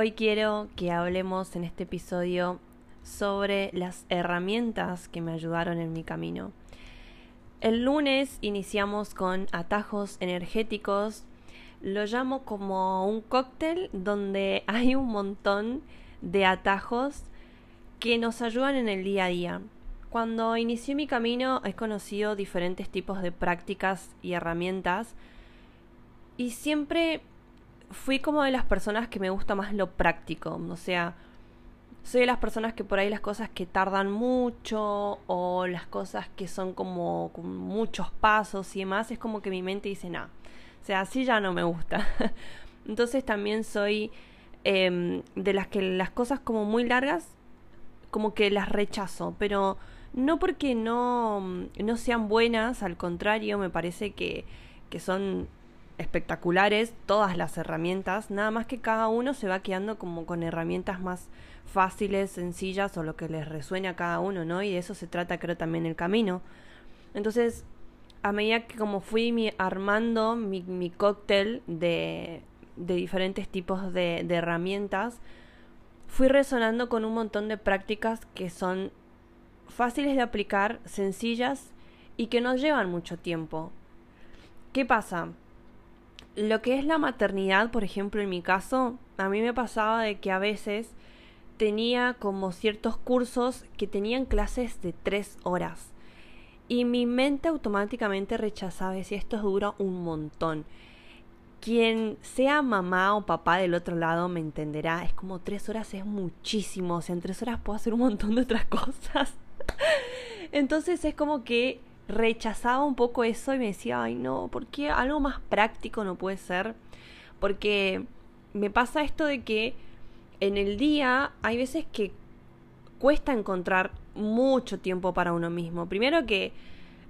Hoy quiero que hablemos en este episodio sobre las herramientas que me ayudaron en mi camino. El lunes iniciamos con atajos energéticos. Lo llamo como un cóctel donde hay un montón de atajos que nos ayudan en el día a día. Cuando inicié mi camino he conocido diferentes tipos de prácticas y herramientas y siempre fui como de las personas que me gusta más lo práctico, o sea, soy de las personas que por ahí las cosas que tardan mucho o las cosas que son como con muchos pasos y demás, es como que mi mente dice, no, o sea, así ya no me gusta. Entonces también soy em, de las que las cosas como muy largas, como que las rechazo, pero no porque no, no sean buenas, al contrario, me parece que, que son espectaculares todas las herramientas, nada más que cada uno se va quedando como con herramientas más fáciles, sencillas o lo que les resuene a cada uno, ¿no? Y de eso se trata creo también el camino. Entonces, a medida que como fui armando mi, mi cóctel de, de, diferentes tipos de, de herramientas, fui resonando con un montón de prácticas que son fáciles de aplicar, sencillas y que no llevan mucho tiempo. ¿Qué pasa? Lo que es la maternidad, por ejemplo, en mi caso, a mí me pasaba de que a veces tenía como ciertos cursos que tenían clases de tres horas. Y mi mente automáticamente rechazaba, decía, esto dura un montón. Quien sea mamá o papá del otro lado me entenderá, es como tres horas es muchísimo, o sea, en tres horas puedo hacer un montón de otras cosas. Entonces es como que rechazaba un poco eso y me decía, ay no, ¿por qué algo más práctico no puede ser? Porque me pasa esto de que en el día hay veces que cuesta encontrar mucho tiempo para uno mismo. Primero que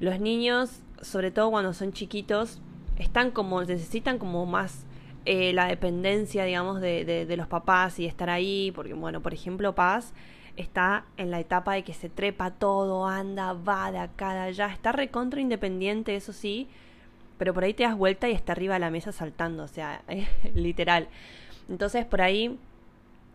los niños, sobre todo cuando son chiquitos, están como, necesitan como más eh, la dependencia, digamos, de, de, de, los papás y estar ahí, porque, bueno, por ejemplo, Paz está en la etapa de que se trepa todo, anda, va de acá, de allá, está recontra independiente, eso sí, pero por ahí te das vuelta y está arriba de la mesa saltando, o sea, literal. Entonces por ahí,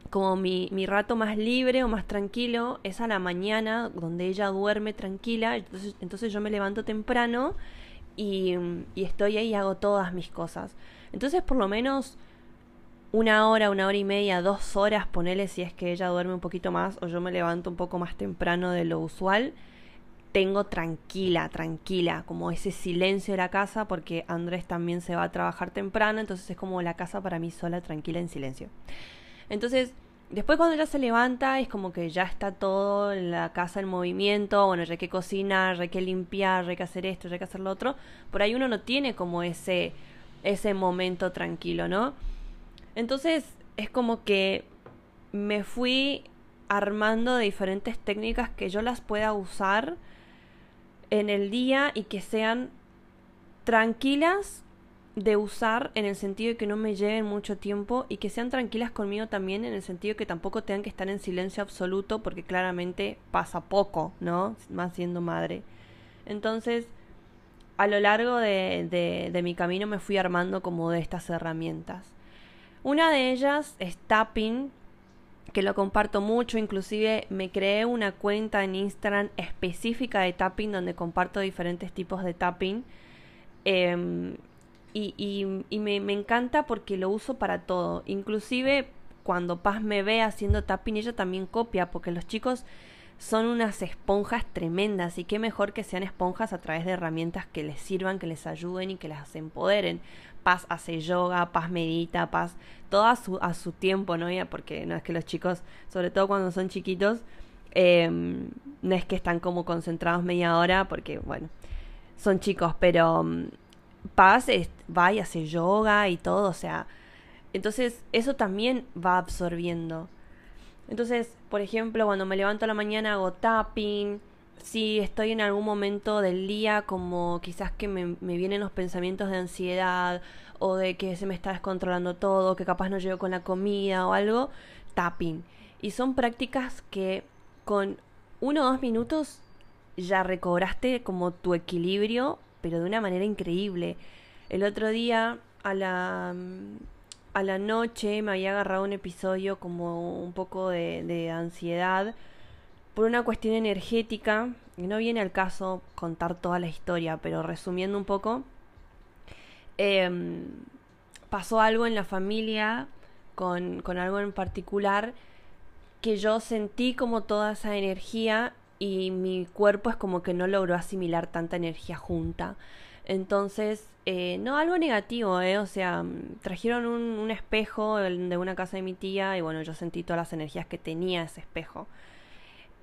como mi, mi rato más libre o más tranquilo es a la mañana, donde ella duerme tranquila, entonces, entonces yo me levanto temprano y, y estoy ahí y hago todas mis cosas. Entonces por lo menos una hora, una hora y media, dos horas, ponele si es que ella duerme un poquito más o yo me levanto un poco más temprano de lo usual, tengo tranquila, tranquila, como ese silencio de la casa, porque Andrés también se va a trabajar temprano, entonces es como la casa para mí sola, tranquila, en silencio. Entonces, después cuando ella se levanta, es como que ya está todo en la casa en movimiento, bueno, ya hay que cocinar, ya hay que limpiar, hay que hacer esto, ya hay que hacer lo otro, por ahí uno no tiene como ese, ese momento tranquilo, ¿no? Entonces es como que me fui armando de diferentes técnicas que yo las pueda usar en el día y que sean tranquilas de usar en el sentido de que no me lleven mucho tiempo y que sean tranquilas conmigo también en el sentido de que tampoco tengan que estar en silencio absoluto porque claramente pasa poco, ¿no? Más siendo madre. Entonces, a lo largo de, de, de mi camino me fui armando como de estas herramientas. Una de ellas es tapping, que lo comparto mucho, inclusive me creé una cuenta en Instagram específica de tapping donde comparto diferentes tipos de tapping. Em, y, y, me, me, encanta porque lo uso para todo. Inclusive cuando Paz me ve haciendo tapping, ella también copia, porque los chicos son unas esponjas tremendas y qué mejor que sean esponjas a través de herramientas que les sirvan, que les ayuden y que las empoderen. Paz hace yoga, Paz medita, Paz, todo a su, a su tiempo, ¿no? Porque no es que los chicos, sobre todo cuando son chiquitos, eh, no es que están como concentrados media hora, porque, bueno, son chicos, pero um, Paz va y hace yoga y todo, o sea, entonces eso también va absorbiendo. Entonces, por ejemplo, cuando me levanto a la mañana hago tapping. Si estoy en algún momento del día como quizás que me, me vienen los pensamientos de ansiedad o de que se me está descontrolando todo, que capaz no llego con la comida o algo, tapping. Y son prácticas que con uno o dos minutos ya recobraste como tu equilibrio, pero de una manera increíble. El otro día a la, a la noche me había agarrado un episodio como un poco de, de ansiedad por una cuestión energética. Y no viene al caso contar toda la historia, pero resumiendo un poco, em, pasó algo en la familia con, con algo en particular que yo sentí como toda esa energía y mi cuerpo es como que no logró asimilar tanta energía junta. Entonces, eh, no algo negativo, ¿eh? O sea, trajeron un, un, espejo de una casa de mi tía y bueno, yo sentí todas las energías que tenía ese espejo.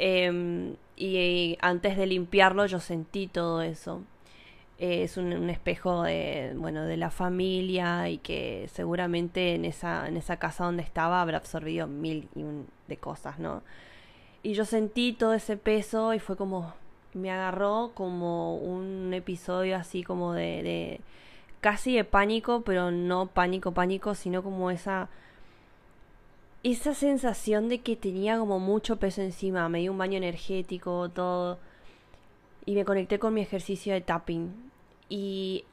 Eh, y antes de limpiarlo yo sentí todo eso es un, espejo de, bueno, de la familia y que seguramente en esa, en esa casa donde estaba habrá absorbido mil y un de cosas, ¿no? Y yo sentí todo ese peso y fue como, me agarró como un episodio así como de, de casi de pánico, pero no pánico, pánico, sino como esa esa sensación de que tenía como mucho peso encima, me dio un baño energético, todo. Y me conecté con mi ejercicio de tapping. Y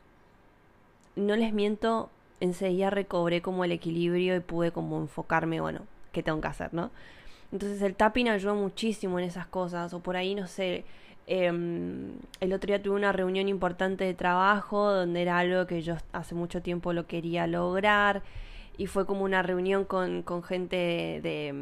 no les miento, enseguida recobré como el equilibrio y pude como enfocarme, bueno, qué tengo que hacer, ¿no? Entonces el tapping ayudó muchísimo en esas cosas, o por ahí, no sé, eh, el otro día tuve una reunión importante de trabajo donde era algo que yo hace mucho tiempo lo quería lograr y fue como una reunión con, con gente de,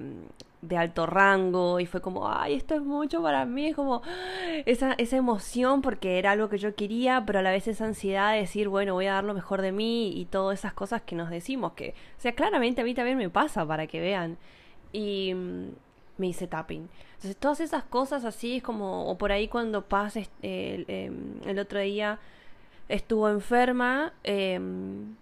de alto rango y fue como, ay, esto es mucho para mí, es como esa, esa emoción porque era algo que yo quería, pero a la vez esa ansiedad de decir, bueno, voy a dar lo mejor de mí y todas esas cosas que nos decimos, que, o sea, claramente a mí también me pasa para que vean. Y mm, me hice tapping. Entonces, todas esas cosas así es como, o por ahí cuando pases el, em, el otro día estuvo enferma, em,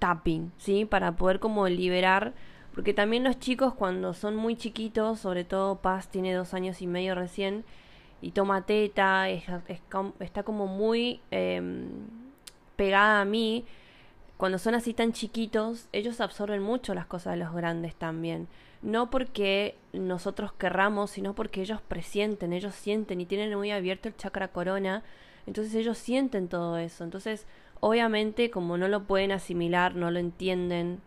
tapping, ¿sí? Para poder como liberar porque también los chicos cuando son muy chiquitos, sobre todo Paz tiene dos años y medio recién, y toma teta, está como muy eh, pegada a mí, cuando son así tan chiquitos, ellos absorben mucho las cosas de los grandes también. No porque nosotros querramos, sino porque ellos presienten, ellos sienten y tienen muy abierto el chakra corona, entonces ellos sienten todo eso. Entonces, obviamente, como no lo pueden asimilar, no lo entienden,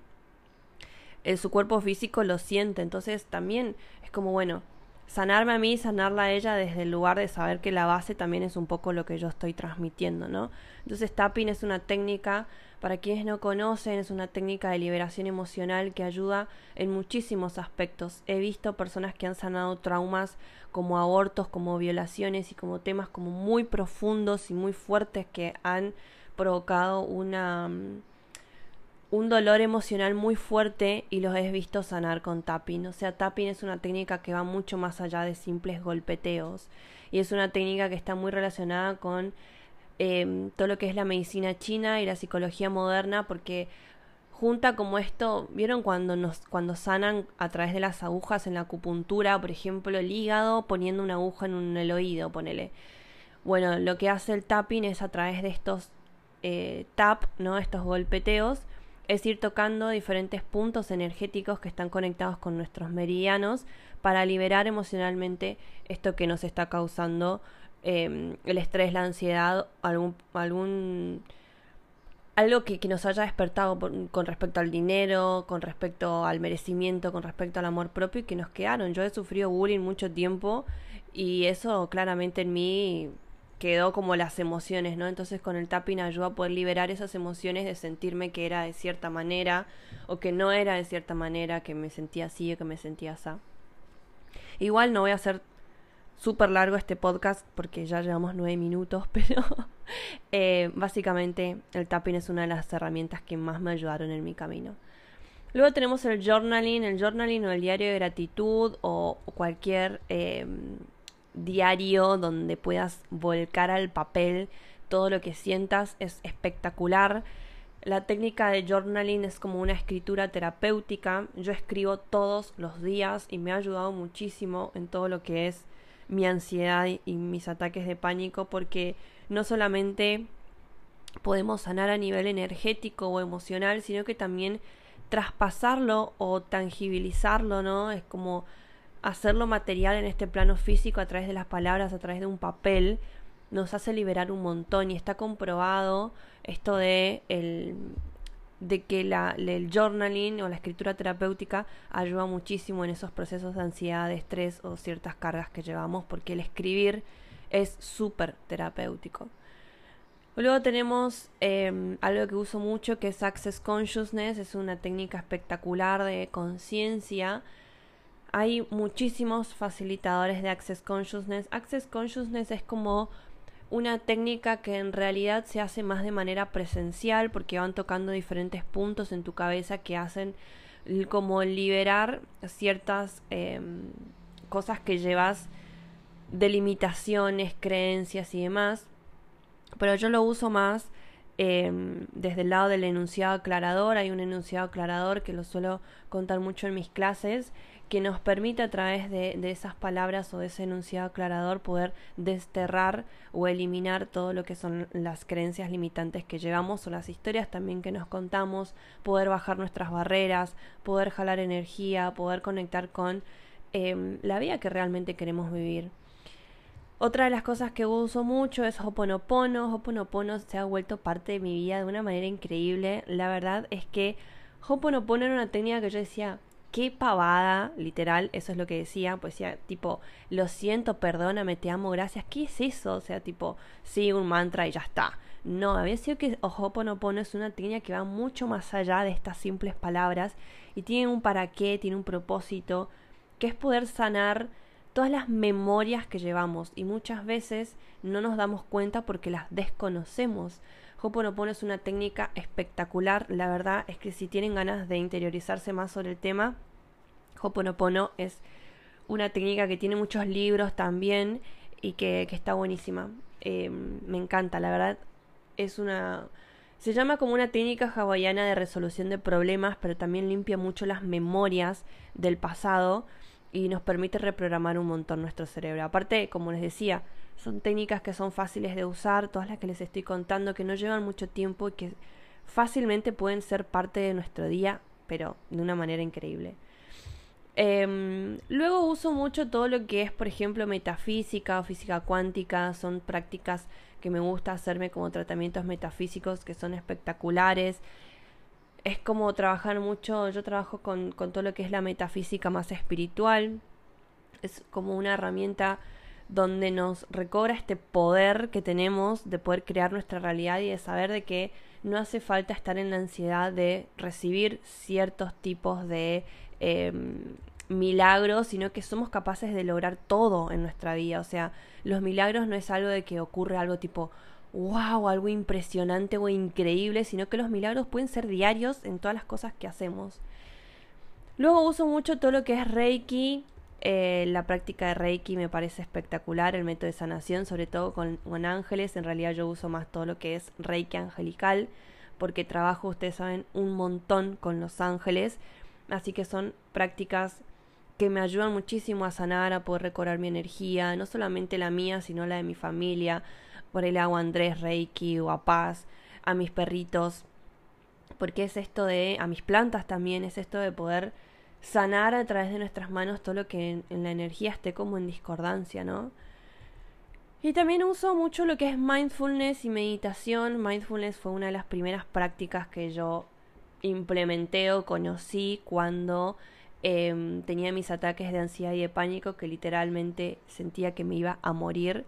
su cuerpo físico lo siente. Entonces también es como, bueno, sanarme a mí, sanarla a ella desde el lugar de saber que la base también es un poco lo que yo estoy transmitiendo, ¿no? Entonces tapping es una técnica, para quienes no conocen, es una técnica de liberación emocional que ayuda en muchísimos aspectos. He visto personas que han sanado traumas como abortos, como violaciones y como temas como muy profundos y muy fuertes que han provocado una mm, un dolor emocional muy fuerte y los he visto sanar con tapping. O sea, tapping es una técnica que va mucho más allá de simples golpeteos y es una técnica que está muy relacionada con em, todo lo que es la medicina china y la psicología moderna porque junta como esto, ¿vieron cuando nos cuando sanan a través de las agujas en la acupuntura, por ejemplo, el hígado poniendo una aguja en el oído, ponele. Bueno, lo que hace el tapping es a través de estos eh, tap, ¿no? Estos golpeteos es ir tocando diferentes puntos energéticos que están conectados con nuestros meridianos para liberar emocionalmente esto que nos está causando em, el estrés, la ansiedad, algún, algún algo que, que nos haya despertado con respecto al dinero, con respecto al merecimiento, con respecto al amor propio y que nos quedaron. Yo he sufrido bullying mucho tiempo y eso claramente en mí quedó como las emociones, ¿no? Entonces con el tapping ayuda a poder liberar esas emociones de sentirme que era de cierta manera o que no era de cierta manera, que me sentía así o que me sentía así. Igual no voy a hacer súper largo este podcast porque ya llevamos nueve minutos, pero eh, básicamente el tapping es una de las herramientas que más me ayudaron en mi camino. Luego tenemos el journaling, el journaling o el diario de gratitud o, cualquier eh, diario donde puedas volcar al papel todo lo que sientas es espectacular. La técnica de journaling es como una escritura terapéutica. Yo escribo todos los días y me ha ayudado muchísimo en todo lo que es mi ansiedad y mis ataques de pánico porque no solamente podemos sanar a nivel energético o emocional, sino que también traspasarlo o tangibilizarlo, ¿no? Es como hacerlo material en este plano físico a través de las palabras, a través de un papel, nos hace liberar un montón y está comprobado esto de el de que la, el journaling o la escritura terapéutica ayuda muchísimo en esos procesos de ansiedad, de estrés o ciertas cargas que llevamos, porque el escribir es súper terapéutico. Luego tenemos em, algo que uso mucho que es Access Consciousness, es una técnica espectacular de conciencia. Hay muchísimos facilitadores de Access Consciousness. Access Consciousness es como una técnica que en realidad se hace más de manera presencial porque van tocando diferentes puntos en tu cabeza que hacen como liberar ciertas em, cosas que llevas de limitaciones, creencias y demás pero yo lo uso más em, desde el lado del enunciado aclarador. Hay un enunciado aclarador que lo suelo contar mucho en mis clases que nos permite a través de, de, esas palabras o de ese enunciado aclarador poder desterrar o eliminar todo lo que son las creencias limitantes que llevamos o las historias también que nos contamos, poder bajar nuestras barreras, poder jalar energía, poder conectar con eh, la vida que realmente queremos vivir. Otra de las cosas que uso mucho es Hoponopono. Hoponopono se ha vuelto parte de mi vida de una manera increíble. La verdad es que Hoponopono era una técnica que yo decía, qué pavada, literal, eso es lo que decía, pues decía, tipo, lo siento, perdóname, te amo, gracias. ¿Qué es eso? O sea, tipo, sí, un mantra y ya está. No, había sido que Hoponopono es una técnica que va mucho más allá de estas simples palabras y tiene un para qué, tiene un propósito, que es poder sanar todas las memorias que llevamos y muchas veces no nos damos cuenta porque las desconocemos. Hoponopono es una técnica espectacular, la verdad es que si tienen ganas de interiorizarse más sobre el tema, Hoponopono es una técnica que tiene muchos libros también y que, está buenísima. Eh, me encanta, la verdad es una... Se llama como una técnica hawaiana de resolución de problemas, pero también limpia mucho las memorias del pasado y nos permite reprogramar un montón nuestro cerebro. Aparte, como les decía, son técnicas que son fáciles de usar, todas las que les estoy contando, que no llevan mucho tiempo y que fácilmente pueden ser parte de nuestro día, pero de una manera increíble. Em, luego uso mucho todo lo que es, por ejemplo, metafísica o física cuántica. Son prácticas que me gusta hacerme como tratamientos metafísicos que son espectaculares es como trabajar mucho, yo trabajo con, con todo lo que es la metafísica más espiritual, es como una herramienta donde nos recobra este poder que tenemos de poder crear nuestra realidad y de saber de que no hace falta estar en la ansiedad de recibir ciertos tipos de em, milagros, sino que somos capaces de lograr todo en nuestra vida. O sea, los milagros no es algo de que ocurre algo tipo, wow, algo impresionante o increíble, sino que los milagros pueden ser diarios en todas las cosas que hacemos. Luego uso mucho todo lo que es Reiki. Eh, la práctica de Reiki me parece espectacular, el método de sanación, sobre todo con, con ángeles. En realidad yo uso más todo lo que es Reiki angelical, porque trabajo, ustedes saben, un montón con los ángeles. Así que son prácticas que me ayudan muchísimo a sanar, a poder recobrar mi energía, no solamente la mía, sino la de mi familia, por el agua Andrés Reiki o a Paz, a mis perritos, porque es esto de, a mis plantas también, es esto de poder sanar a través de nuestras manos todo lo que en, la energía esté como en discordancia, ¿no? Y también uso mucho lo que es mindfulness y meditación. Mindfulness fue una de las primeras prácticas que yo implementé o conocí cuando em, tenía mis ataques de ansiedad y de pánico que literalmente sentía que me iba a morir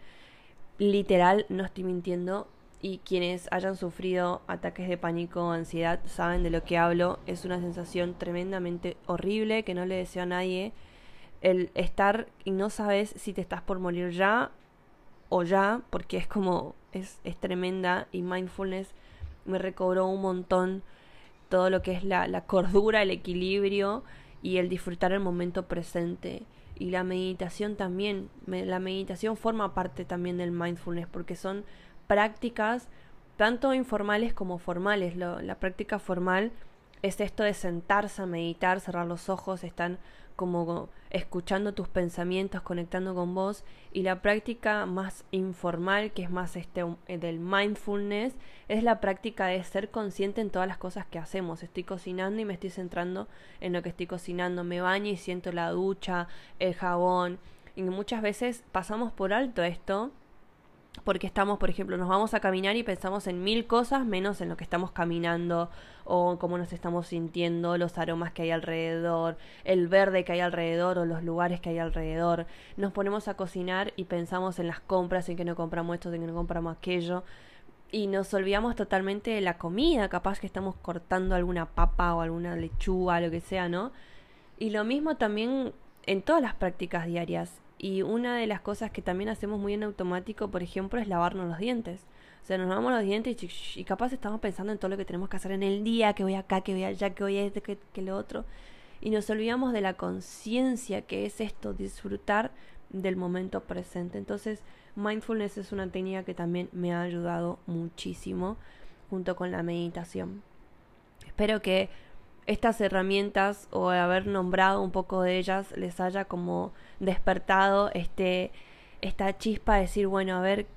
literal, no estoy mintiendo, y quienes hayan sufrido ataques de pánico o ansiedad saben de lo que hablo. Es una sensación tremendamente horrible que no le deseo a nadie. El estar y no sabes si te estás por morir ya o ya, porque es como, es, es tremenda y mindfulness me recobró un montón todo lo que es la, la cordura, el equilibrio y el disfrutar el momento presente y la meditación también. la meditación forma parte también del mindfulness porque son prácticas tanto informales como formales. la práctica formal es esto de sentarse a meditar, cerrar los ojos, están como escuchando tus pensamientos, conectando con vos y la práctica más informal, que es más este eh, del mindfulness, es la práctica de ser consciente en todas las cosas que hacemos. Estoy cocinando y me estoy centrando en lo que estoy cocinando, me baño y siento la ducha, el jabón y muchas veces pasamos por alto esto porque estamos, por ejemplo, nos vamos a caminar y pensamos en mil cosas menos en lo que estamos caminando o cómo nos estamos sintiendo, los aromas que hay alrededor, el verde que hay alrededor o los lugares que hay alrededor. Nos ponemos a cocinar y pensamos en las compras, en que no compramos esto, en que no compramos aquello. Y nos olvidamos totalmente de la comida, capaz que estamos cortando alguna papa o alguna lechuga, lo que sea, ¿no? Y lo mismo también en todas las prácticas diarias. Y una de las cosas que también hacemos muy en automático, por ejemplo, es lavarnos los dientes. O sea, nos lavamos los dientes y, capaz estamos pensando en todo lo que tenemos que hacer en el día, que voy acá, que voy allá, que voy a este, que, que lo otro. Y nos olvidamos de la conciencia que es esto, disfrutar del momento presente. Entonces, mindfulness es una técnica que también me ha ayudado muchísimo junto con la meditación. Espero que estas herramientas o haber nombrado un poco de ellas les haya como despertado este esta chispa de decir, bueno, a ver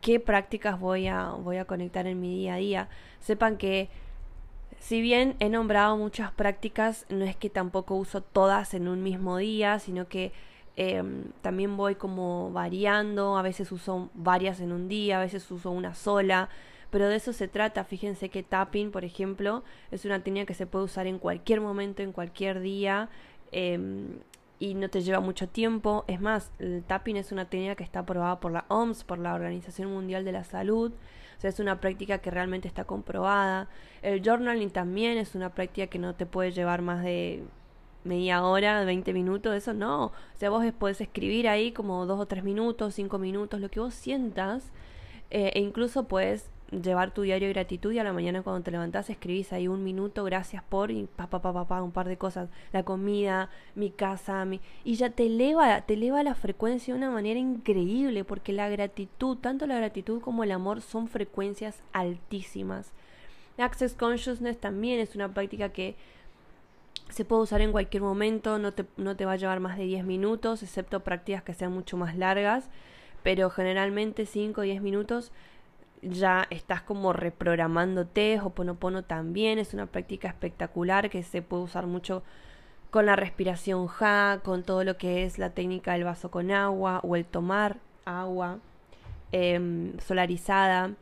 qué prácticas voy a voy a conectar en mi día a día. Sepan que si bien he nombrado muchas prácticas, no es que tampoco uso todas en un mismo día, sino que em, también voy como variando, a veces uso varias en un día, a veces uso una sola, pero de eso se trata. Fíjense que tapping, por ejemplo, es una técnica que se puede usar en cualquier momento, en cualquier día. Em, y no te lleva mucho tiempo. Es más, el tapping es una técnica que está aprobada por la OMS, por la Organización Mundial de la Salud. O sea, es una práctica que realmente está comprobada. El journaling también es una práctica que no te puede llevar más de media hora, 20 minutos, eso no. O sea, vos podés escribir ahí como dos o tres minutos, cinco minutos, lo que vos sientas. Eh, e incluso puedes llevar tu diario de gratitud y a la mañana cuando te levantás escribís ahí un minuto, gracias por, y pa, pa, pa, pa, un par de cosas, la comida, mi casa, mi... y ya te eleva, te la frecuencia de una manera increíble, porque la gratitud, tanto la gratitud como el amor son frecuencias altísimas. Access Consciousness también es una práctica que se puede usar en cualquier momento, no te, no te va a llevar más de 10 minutos, excepto prácticas que sean mucho más largas, pero generalmente 5 o 10 minutos ya estás como reprogramándote, Hoponopono también es una práctica espectacular que se puede usar mucho con la respiración ja, con todo lo que es la técnica del vaso con agua o el tomar agua em, solarizada,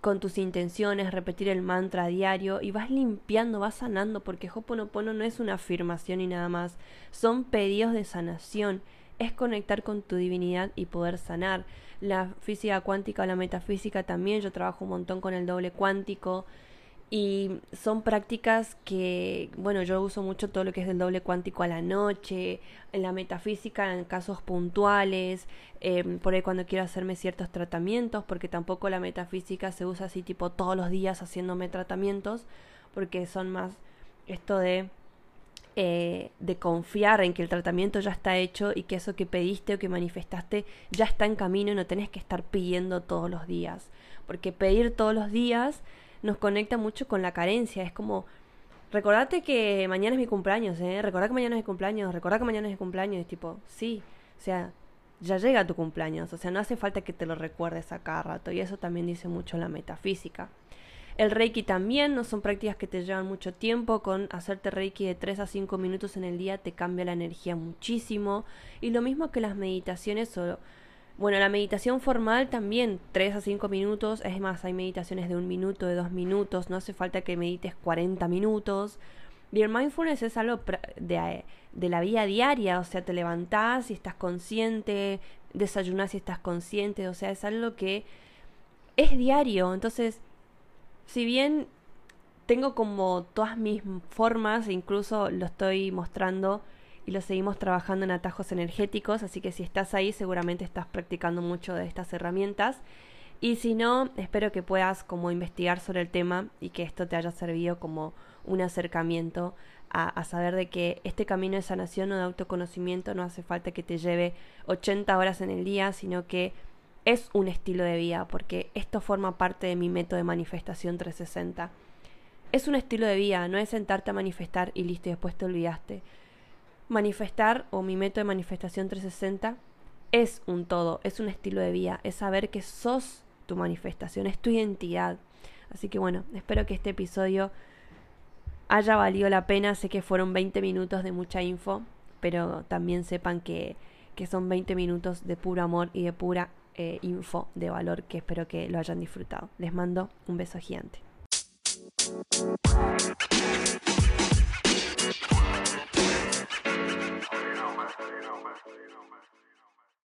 con tus intenciones, repetir el mantra diario y vas limpiando, vas sanando, porque Hoponopono no es una afirmación y nada más, son pedidos de sanación, es conectar con tu divinidad y poder sanar. La física cuántica o la metafísica también, yo trabajo un montón con el doble cuántico y son prácticas que, bueno, yo uso mucho todo lo que es el doble cuántico a la noche, en la metafísica en casos puntuales, em, por ahí cuando quiero hacerme ciertos tratamientos, porque tampoco la metafísica se usa así tipo todos los días haciéndome tratamientos, porque son más esto de eh, de confiar en que el tratamiento ya está hecho y que eso que pediste o que manifestaste ya está en camino y no tenés que estar pidiendo todos los días. Porque pedir todos los días nos conecta mucho con la carencia. Es como, recordate que mañana es mi cumpleaños, ¿eh? Recordá que mañana es mi cumpleaños, recordá que mañana es mi cumpleaños. Es tipo, sí, o sea, ya llega tu cumpleaños. O sea, no hace falta que te lo recuerdes a cada rato. Y eso también dice mucho la metafísica. El Reiki también, no son prácticas que te llevan mucho tiempo, con hacerte Reiki de 3 a 5 minutos en el día te cambia la energía muchísimo. Y lo mismo que las meditaciones o... Bueno, la meditación formal también, 3 a 5 minutos, es más, hay meditaciones de un minuto, de dos minutos, no hace falta que medites 40 minutos. Y el mindfulness es algo de, de la vida diaria, o sea, te levantás y estás consciente, desayunás y estás consciente, o sea, es algo que es diario, entonces si bien tengo como todas mis formas, e incluso lo estoy mostrando y lo seguimos trabajando en atajos energéticos, así que si estás ahí seguramente estás practicando mucho de estas herramientas. Y si no, espero que puedas como investigar sobre el tema y que esto te haya servido como un acercamiento a, a, saber de que este camino de sanación o de autoconocimiento no hace falta que te lleve 80 horas en el día, sino que es un estilo de vida, porque esto forma parte de mi método de manifestación 360. Es un estilo de vida, no es sentarte a manifestar y listo y después te olvidaste. Manifestar o mi método de manifestación 360 es un todo, es un estilo de vida, es saber que sos tu manifestación, es tu identidad. Así que bueno, espero que este episodio haya valido la pena. Sé que fueron 20 minutos de mucha info, pero también sepan que, que son 20 minutos de puro amor y de pura eh, info de valor que espero que lo hayan disfrutado. Les mando un beso gigante.